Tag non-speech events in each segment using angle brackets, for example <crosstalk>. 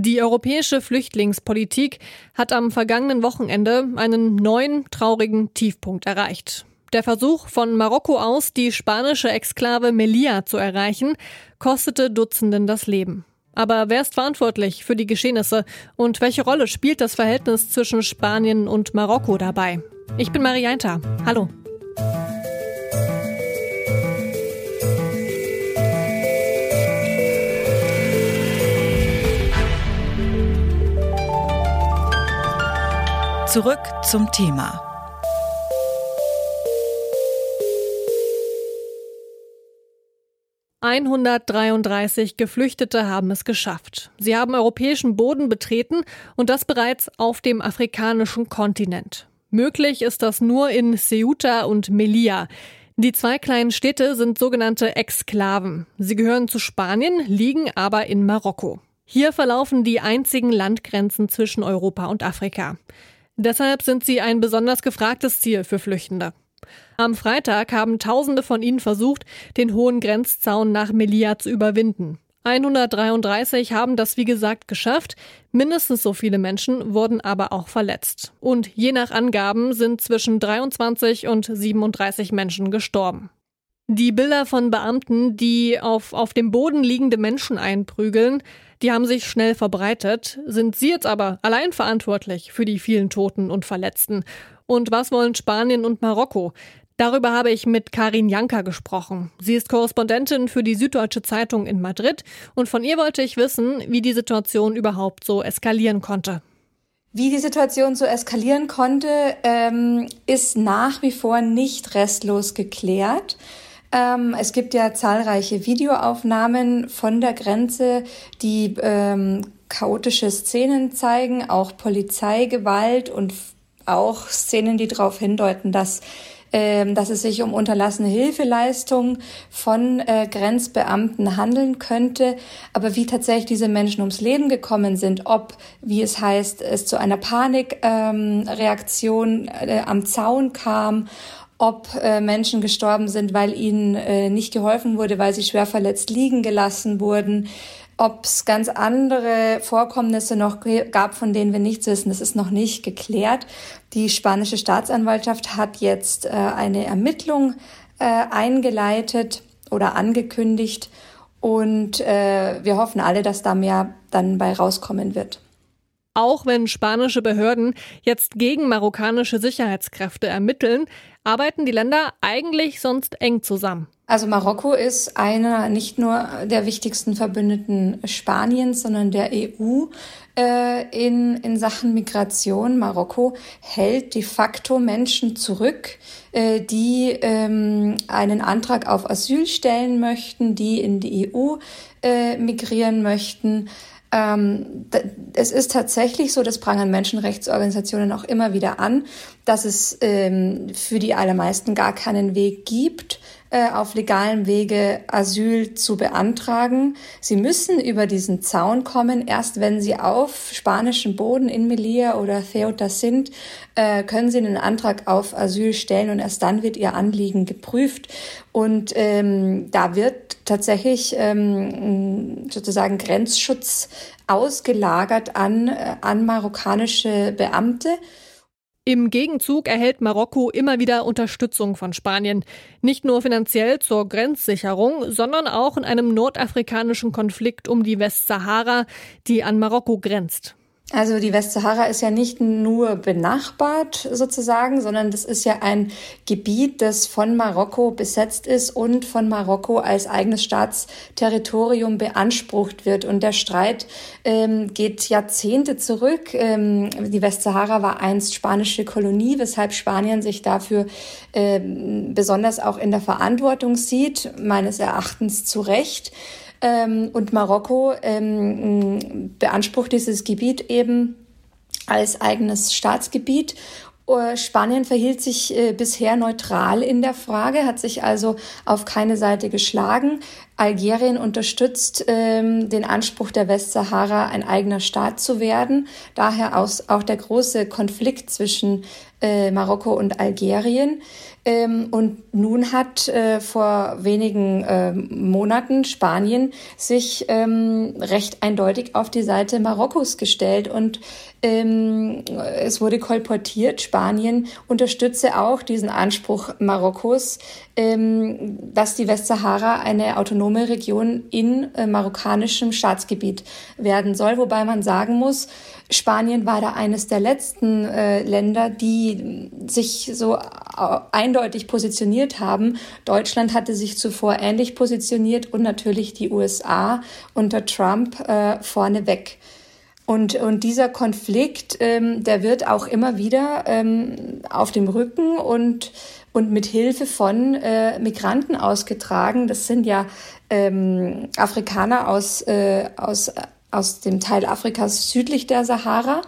Die europäische Flüchtlingspolitik hat am vergangenen Wochenende einen neuen traurigen Tiefpunkt erreicht. Der Versuch von Marokko aus, die spanische Exklave Melilla zu erreichen, kostete Dutzenden das Leben. Aber wer ist verantwortlich für die Geschehnisse und welche Rolle spielt das Verhältnis zwischen Spanien und Marokko dabei? Ich bin Marianta. Hallo. Zurück zum Thema. »133 Geflüchtete haben es geschafft. Sie haben europäischen Boden betreten und das bereits auf dem afrikanischen Kontinent. Möglich ist das nur in Ceuta und Melilla. Die zwei kleinen Städte sind sogenannte Exklaven. Sie gehören zu Spanien, liegen aber in Marokko. Hier verlaufen die einzigen Landgrenzen zwischen Europa und Afrika. Deshalb sind sie ein besonders gefragtes Ziel für Flüchtende. Am Freitag haben Tausende von ihnen versucht, den hohen Grenzzaun nach Melilla zu überwinden. 133 haben das wie gesagt geschafft, mindestens so viele Menschen wurden aber auch verletzt. Und je nach Angaben sind zwischen 23 und 37 Menschen gestorben. Die Bilder von Beamten, die auf, auf dem Boden liegende Menschen einprügeln, die haben sich schnell verbreitet. Sind Sie jetzt aber allein verantwortlich für die vielen Toten und Verletzten? Und was wollen Spanien und Marokko? Darüber habe ich mit Karin Janka gesprochen. Sie ist Korrespondentin für die Süddeutsche Zeitung in Madrid und von ihr wollte ich wissen, wie die Situation überhaupt so eskalieren konnte. Wie die Situation so eskalieren konnte, ähm, ist nach wie vor nicht restlos geklärt. Ähm, es gibt ja zahlreiche Videoaufnahmen von der Grenze, die ähm, chaotische Szenen zeigen, auch Polizeigewalt und auch Szenen, die darauf hindeuten, dass ähm, dass es sich um unterlassene Hilfeleistung von äh, Grenzbeamten handeln könnte. Aber wie tatsächlich diese Menschen ums Leben gekommen sind, ob, wie es heißt, es zu einer Panikreaktion ähm, äh, am Zaun kam, ob äh, Menschen gestorben sind, weil ihnen äh, nicht geholfen wurde, weil sie schwer verletzt liegen gelassen wurden, ob es ganz andere Vorkommnisse noch gab, von denen wir nichts wissen, das ist noch nicht geklärt. Die spanische Staatsanwaltschaft hat jetzt äh, eine Ermittlung äh, eingeleitet oder angekündigt und äh, wir hoffen alle, dass da mehr dann bei rauskommen wird. Auch wenn spanische Behörden jetzt gegen marokkanische Sicherheitskräfte ermitteln, arbeiten die Länder eigentlich sonst eng zusammen. Also Marokko ist einer nicht nur der wichtigsten Verbündeten Spaniens, sondern der EU äh, in, in Sachen Migration. Marokko hält de facto Menschen zurück, äh, die ähm, einen Antrag auf Asyl stellen möchten, die in die EU äh, migrieren möchten. Ähm, es ist tatsächlich so, das prangern Menschenrechtsorganisationen auch immer wieder an, dass es ähm, für die allermeisten gar keinen Weg gibt, äh, auf legalem Wege Asyl zu beantragen. Sie müssen über diesen Zaun kommen. Erst wenn sie auf spanischem Boden in Melilla oder Ceuta sind, äh, können sie einen Antrag auf Asyl stellen und erst dann wird ihr Anliegen geprüft. Und ähm, da wird tatsächlich ähm, sozusagen Grenzschutz ausgelagert an, äh, an marokkanische Beamte. Im Gegenzug erhält Marokko immer wieder Unterstützung von Spanien. Nicht nur finanziell zur Grenzsicherung, sondern auch in einem nordafrikanischen Konflikt um die Westsahara, die an Marokko grenzt. Also die Westsahara ist ja nicht nur benachbart sozusagen, sondern das ist ja ein Gebiet, das von Marokko besetzt ist und von Marokko als eigenes Staatsterritorium beansprucht wird. Und der Streit ähm, geht Jahrzehnte zurück. Ähm, die Westsahara war einst spanische Kolonie, weshalb Spanien sich dafür ähm, besonders auch in der Verantwortung sieht, meines Erachtens zu Recht. Ähm, und Marokko ähm, beansprucht dieses Gebiet eben als eigenes Staatsgebiet. Äh, Spanien verhielt sich äh, bisher neutral in der Frage, hat sich also auf keine Seite geschlagen. Algerien unterstützt ähm, den Anspruch der Westsahara, ein eigener Staat zu werden. Daher aus, auch der große Konflikt zwischen äh, Marokko und Algerien. Ähm, und nun hat äh, vor wenigen äh, Monaten Spanien sich ähm, recht eindeutig auf die Seite Marokkos gestellt und ähm, es wurde kolportiert, Spanien unterstütze auch diesen Anspruch Marokkos, ähm, dass die Westsahara eine autonome Region in äh, marokkanischem Staatsgebiet werden soll, wobei man sagen muss, Spanien war da eines der letzten äh, Länder, die sich so äh, eindeutig positioniert haben. Deutschland hatte sich zuvor ähnlich positioniert und natürlich die USA unter Trump äh, vorneweg. Und, und dieser Konflikt, ähm, der wird auch immer wieder ähm, auf dem Rücken und, und mit Hilfe von äh, Migranten ausgetragen. Das sind ja ähm, Afrikaner aus, äh, aus aus dem Teil Afrikas südlich der Sahara,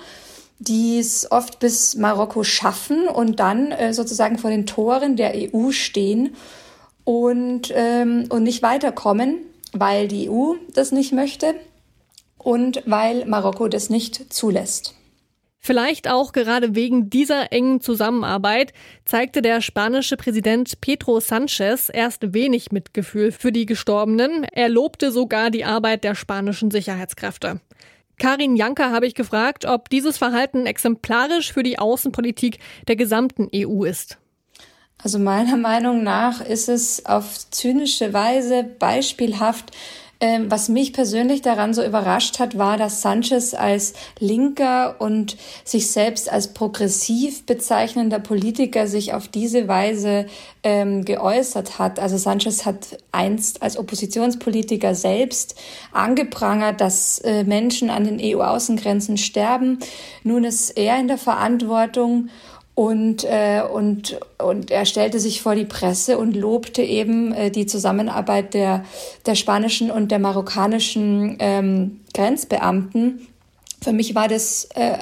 die es oft bis Marokko schaffen und dann äh, sozusagen vor den Toren der EU stehen und, ähm, und nicht weiterkommen, weil die EU das nicht möchte und weil Marokko das nicht zulässt. Vielleicht auch gerade wegen dieser engen Zusammenarbeit zeigte der spanische Präsident Pedro Sanchez erst wenig Mitgefühl für die Gestorbenen. Er lobte sogar die Arbeit der spanischen Sicherheitskräfte. Karin Janker habe ich gefragt, ob dieses Verhalten exemplarisch für die Außenpolitik der gesamten EU ist. Also meiner Meinung nach ist es auf zynische Weise beispielhaft ähm, was mich persönlich daran so überrascht hat, war, dass Sanchez als linker und sich selbst als progressiv bezeichnender Politiker sich auf diese Weise ähm, geäußert hat. Also Sanchez hat einst als Oppositionspolitiker selbst angeprangert, dass äh, Menschen an den EU-Außengrenzen sterben. Nun ist er in der Verantwortung und, äh, und, und er stellte sich vor die Presse und lobte eben äh, die Zusammenarbeit der, der spanischen und der marokkanischen ähm, Grenzbeamten. Für mich war das äh,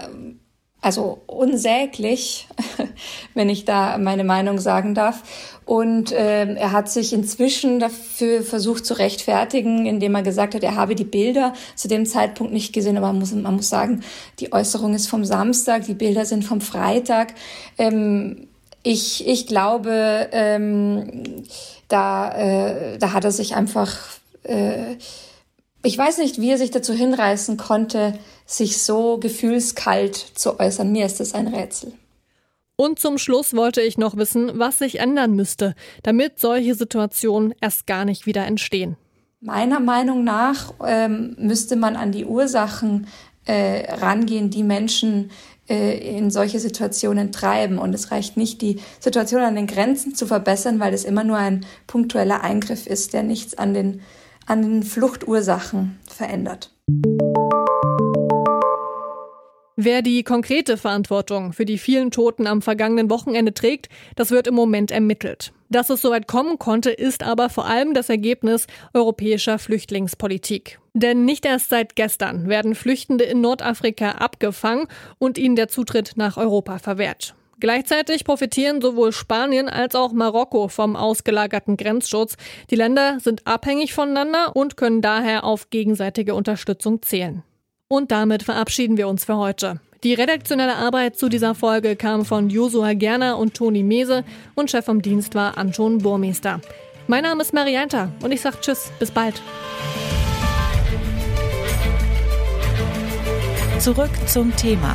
also unsäglich, <laughs> wenn ich da meine Meinung sagen darf. Und äh, er hat sich inzwischen dafür versucht zu rechtfertigen, indem er gesagt hat, er habe die Bilder zu dem Zeitpunkt nicht gesehen. Aber man muss, man muss sagen, die Äußerung ist vom Samstag, die Bilder sind vom Freitag. Ähm, ich, ich glaube, ähm, da, äh, da hat er sich einfach, äh, ich weiß nicht, wie er sich dazu hinreißen konnte, sich so gefühlskalt zu äußern. Mir ist das ein Rätsel. Und zum Schluss wollte ich noch wissen, was sich ändern müsste, damit solche Situationen erst gar nicht wieder entstehen. Meiner Meinung nach ähm, müsste man an die Ursachen äh, rangehen, die Menschen äh, in solche Situationen treiben. Und es reicht nicht, die Situation an den Grenzen zu verbessern, weil es immer nur ein punktueller Eingriff ist, der nichts an den, an den Fluchtursachen verändert. Wer die konkrete Verantwortung für die vielen Toten am vergangenen Wochenende trägt, das wird im Moment ermittelt. Dass es soweit kommen konnte, ist aber vor allem das Ergebnis europäischer Flüchtlingspolitik. Denn nicht erst seit gestern werden Flüchtende in Nordafrika abgefangen und ihnen der Zutritt nach Europa verwehrt. Gleichzeitig profitieren sowohl Spanien als auch Marokko vom ausgelagerten Grenzschutz. Die Länder sind abhängig voneinander und können daher auf gegenseitige Unterstützung zählen. Und damit verabschieden wir uns für heute. Die redaktionelle Arbeit zu dieser Folge kam von Josua Gerner und Toni Mese und Chef vom Dienst war Anton Burmeister. Mein Name ist Marianta und ich sage Tschüss, bis bald. Zurück zum Thema